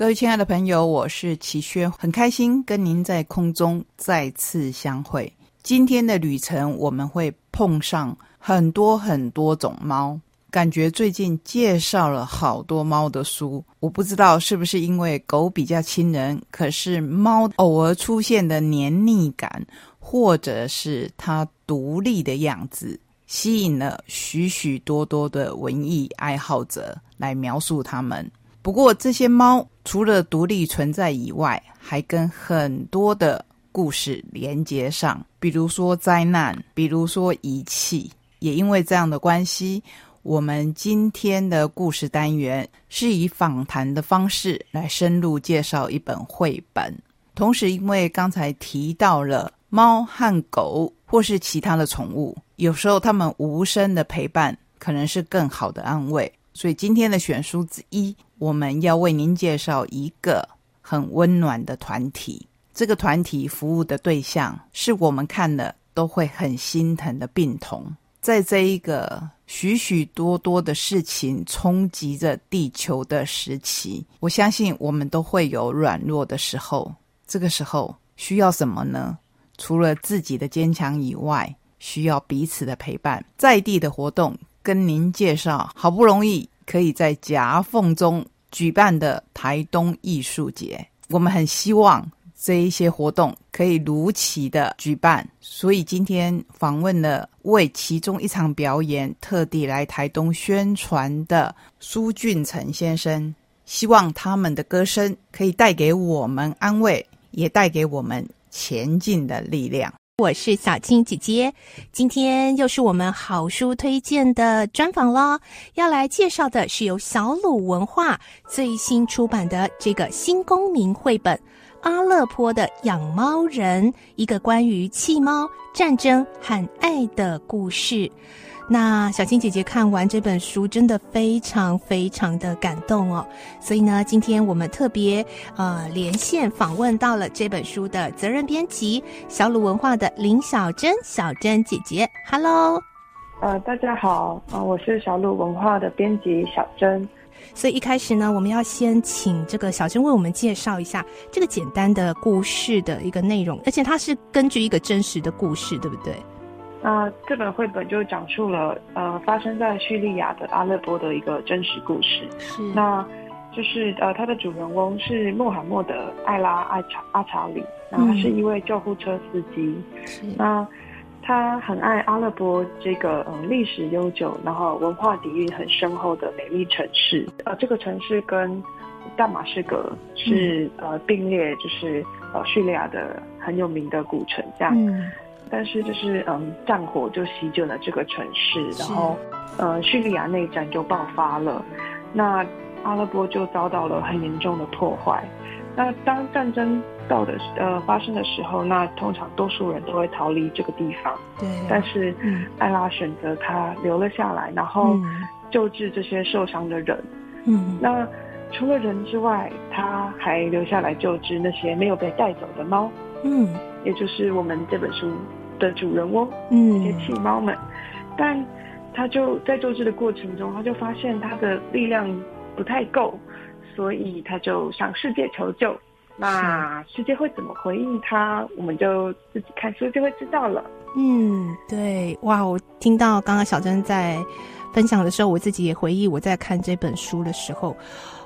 各位亲爱的朋友，我是齐轩，很开心跟您在空中再次相会。今天的旅程我们会碰上很多很多种猫，感觉最近介绍了好多猫的书，我不知道是不是因为狗比较亲人，可是猫偶尔出现的黏腻感，或者是它独立的样子，吸引了许许多多的文艺爱好者来描述它们。不过，这些猫除了独立存在以外，还跟很多的故事连接上，比如说灾难，比如说遗弃。也因为这样的关系，我们今天的故事单元是以访谈的方式来深入介绍一本绘本。同时，因为刚才提到了猫和狗或是其他的宠物，有时候它们无声的陪伴可能是更好的安慰。所以今天的选书之一，我们要为您介绍一个很温暖的团体。这个团体服务的对象是我们看了都会很心疼的病童。在这一个许许多多的事情冲击着地球的时期，我相信我们都会有软弱的时候。这个时候需要什么呢？除了自己的坚强以外，需要彼此的陪伴。在地的活动。跟您介绍，好不容易可以在夹缝中举办的台东艺术节，我们很希望这一些活动可以如期的举办，所以今天访问了为其中一场表演特地来台东宣传的苏俊成先生，希望他们的歌声可以带给我们安慰，也带给我们前进的力量。我是小青姐姐，今天又是我们好书推荐的专访喽。要来介绍的是由小鲁文化最新出版的这个新公民绘本《阿勒颇的养猫人》，一个关于弃猫、战争和爱的故事。那小青姐姐看完这本书，真的非常非常的感动哦。所以呢，今天我们特别呃连线访问到了这本书的责任编辑小鲁文化的林小珍小珍姐姐。Hello，呃，大家好，呃，我是小鲁文化的编辑小珍。所以一开始呢，我们要先请这个小珍为我们介绍一下这个简单的故事的一个内容，而且它是根据一个真实的故事，对不对？那这本绘本就讲述了呃发生在叙利亚的阿勒颇的一个真实故事。是，那就是呃它的主人翁是穆罕默德·艾拉·阿查阿查里，那他是一位救护车司机。是，那他很爱阿勒颇这个嗯历史悠久，然后文化底蕴很深厚的美丽城市。呃，这个城市跟大马士革是呃并列，就是呃叙利亚的很有名的古城这样。但是就是嗯，战火就席卷了这个城市，然后，呃，叙利亚内战就爆发了，那阿拉伯就遭到了很严重的破坏。那当战争到的呃发生的时候，那通常多数人都会逃离这个地方。对。但是艾拉选择他留了下来，然后救治这些受伤的人。嗯。那除了人之外，他还留下来救治那些没有被带走的猫。嗯。也就是我们这本书。的主人翁，嗯，这些弃猫们，但他就在救治的过程中，他就发现他的力量不太够，所以他就向世界求救。那世界会怎么回应他？我们就自己看书就会知道了。嗯，对，哇，我听到刚刚小珍在分享的时候，我自己也回忆我在看这本书的时候，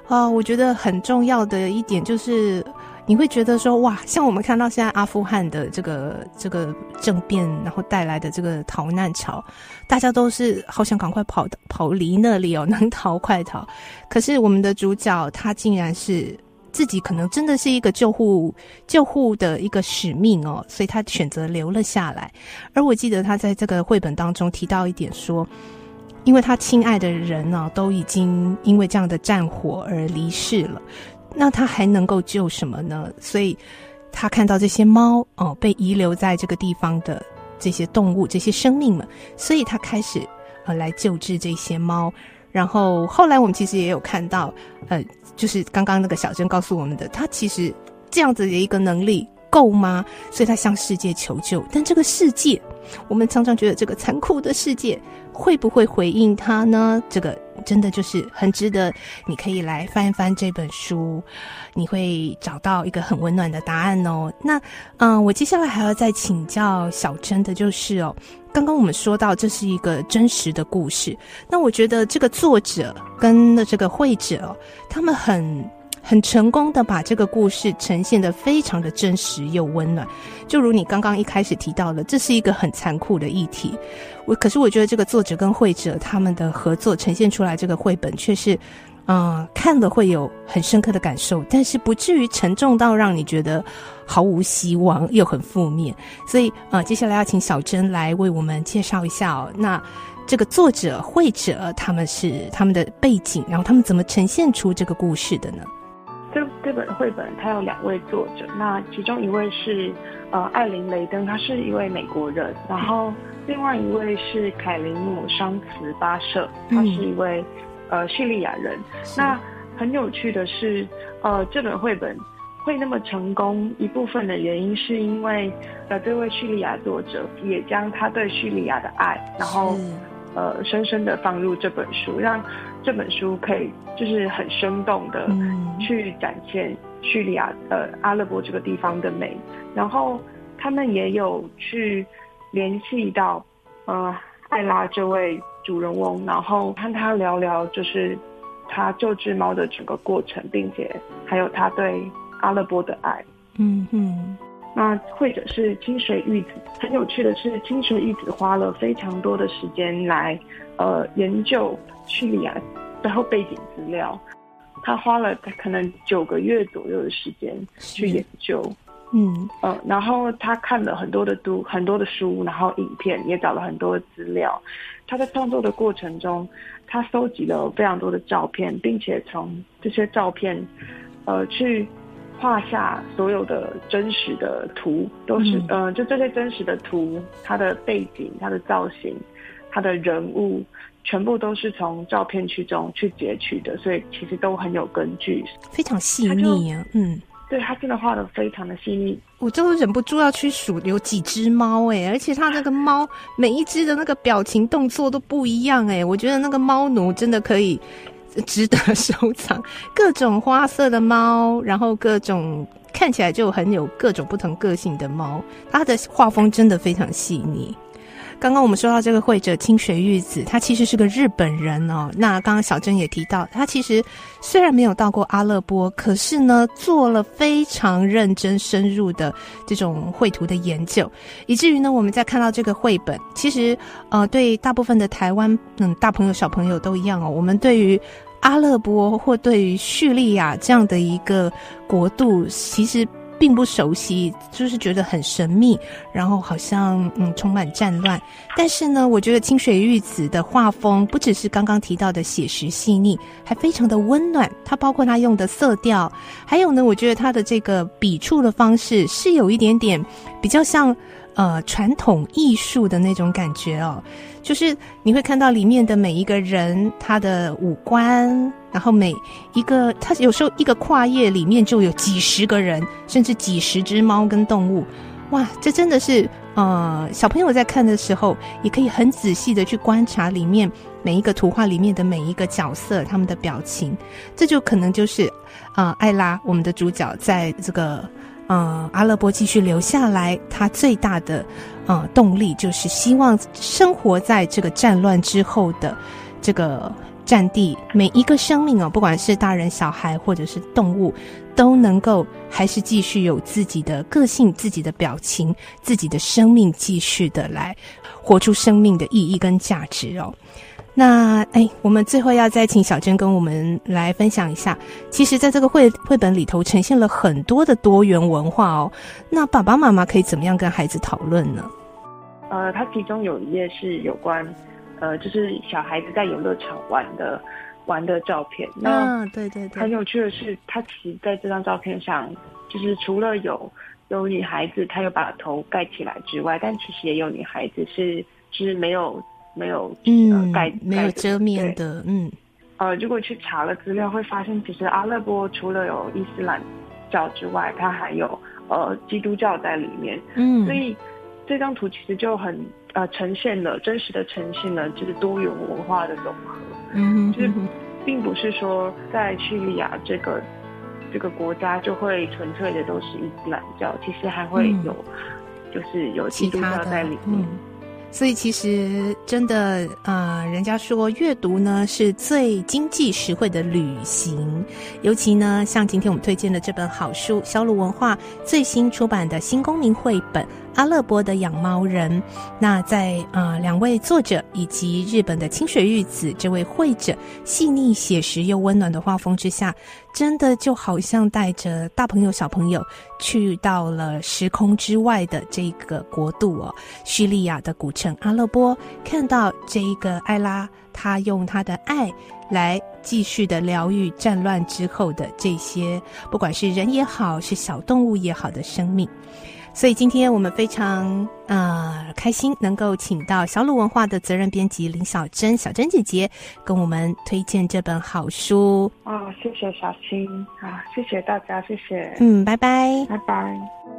啊，我觉得很重要的一点就是。你会觉得说哇，像我们看到现在阿富汗的这个这个政变，然后带来的这个逃难潮，大家都是好想赶快跑跑离那里哦，能逃快逃。可是我们的主角他竟然是自己可能真的是一个救护救护的一个使命哦，所以他选择留了下来。而我记得他在这个绘本当中提到一点说，因为他亲爱的人呢都已经因为这样的战火而离世了。那他还能够救什么呢？所以，他看到这些猫哦，被遗留在这个地方的这些动物、这些生命们，所以他开始呃来救治这些猫。然后后来我们其实也有看到，呃，就是刚刚那个小珍告诉我们的，他其实这样子的一个能力够吗？所以他向世界求救。但这个世界，我们常常觉得这个残酷的世界会不会回应他呢？这个真的就是很值得，你可以来翻一翻这本书，你会找到一个很温暖的答案哦。那嗯，我接下来还要再请教小珍的就是哦，刚刚我们说到这是一个真实的故事，那我觉得这个作者跟的这个会者，他们很。很成功的把这个故事呈现的非常的真实又温暖，就如你刚刚一开始提到的，这是一个很残酷的议题。我可是我觉得这个作者跟绘者他们的合作呈现出来这个绘本却是，嗯，看了会有很深刻的感受，但是不至于沉重到让你觉得毫无希望又很负面。所以啊，接下来要请小珍来为我们介绍一下哦。那这个作者、绘者他们是他们的背景，然后他们怎么呈现出这个故事的呢？本绘本它有两位作者，那其中一位是呃艾琳雷登，他是一位美国人，然后另外一位是凯琳姆桑茨巴舍，他是一位呃叙利亚人。那很有趣的是，呃这本绘本会那么成功，一部分的原因是因为呃这位叙利亚作者也将他对叙利亚的爱，然后呃深深的放入这本书，让。这本书可以就是很生动的去展现叙利亚呃阿勒伯这个地方的美，然后他们也有去联系到呃艾拉这位主人翁，然后和他聊聊就是他救治猫的整个过程，并且还有他对阿勒伯的爱。嗯嗯，那或者是清水玉子，很有趣的是清水玉子花了非常多的时间来呃研究。叙利亚背后背景资料，他花了可能九个月左右的时间去研究，嗯呃，然后他看了很多的读很多的书，然后影片也找了很多的资料。他在创作的过程中，他收集了非常多的照片，并且从这些照片，呃，去画下所有的真实的图，都是呃，就这些真实的图，它的背景、它的造型、它的人物。全部都是从照片区中去截取的，所以其实都很有根据，非常细腻啊。嗯，对他真的画的非常的细腻，我就忍不住要去数有几只猫哎，而且他那个猫每一只的那个表情动作都不一样哎，我觉得那个猫奴真的可以值得收藏，各种花色的猫，然后各种看起来就很有各种不同个性的猫，它的画风真的非常细腻。刚刚我们说到这个绘者清水玉子，他其实是个日本人哦。那刚刚小珍也提到，他其实虽然没有到过阿勒波，可是呢，做了非常认真深入的这种绘图的研究，以至于呢，我们在看到这个绘本，其实呃，对大部分的台湾嗯大朋友小朋友都一样哦，我们对于阿勒波或对于叙利亚这样的一个国度，其实。并不熟悉，就是觉得很神秘，然后好像嗯充满战乱。但是呢，我觉得清水玉子的画风不只是刚刚提到的写实细腻，还非常的温暖。它包括它用的色调，还有呢，我觉得它的这个笔触的方式是有一点点比较像呃传统艺术的那种感觉哦。就是你会看到里面的每一个人，他的五官，然后每一个他有时候一个跨页里面就有几十个人，甚至几十只猫跟动物，哇，这真的是呃小朋友在看的时候，也可以很仔细的去观察里面每一个图画里面的每一个角色他们的表情，这就可能就是啊艾拉我们的主角在这个。嗯，阿勒波继续留下来，他最大的呃动力就是希望生活在这个战乱之后的这个战地，每一个生命哦，不管是大人、小孩或者是动物，都能够还是继续有自己的个性、自己的表情、自己的生命，继续的来活出生命的意义跟价值哦。那哎，我们最后要再请小娟跟我们来分享一下。其实，在这个绘绘本里头，呈现了很多的多元文化哦。那爸爸妈妈可以怎么样跟孩子讨论呢？呃，它其中有一页是有关，呃，就是小孩子在游乐场玩的玩的照片。那对对对，很有趣的是，他其实在这张照片上，就是除了有有女孩子，她有把头盖起来之外，但其实也有女孩子是是没有。没有嗯盖没有遮面的嗯。呃如果去查了资料会发现其实阿勒波除了有伊斯兰教之外它还有呃基督教在里面。嗯。所以这张图其实就很呃呈现了真实的呈现了就是多元文化的融合。嗯，就是并不是说在叙利亚这个这个国家就会纯粹的都是伊斯兰教，其实还会有就是有基督教在里面。所以其实真的啊，人家说阅读呢是最经济实惠的旅行，尤其呢像今天我们推荐的这本好书，小鲁文化最新出版的新公民绘本。阿勒波的养猫人，那在啊两位作者以及日本的清水玉子这位绘者细腻写实又温暖的画风之下，真的就好像带着大朋友小朋友去到了时空之外的这个国度哦，叙利亚的古城阿勒波，看到这一个艾拉，他用他的爱来继续的疗愈战乱之后的这些，不管是人也好，是小动物也好的生命。所以今天我们非常呃开心，能够请到小鲁文化的责任编辑林小珍，小珍姐姐跟我们推荐这本好书。啊，谢谢小青啊，谢谢大家，谢谢。嗯，拜拜，拜拜。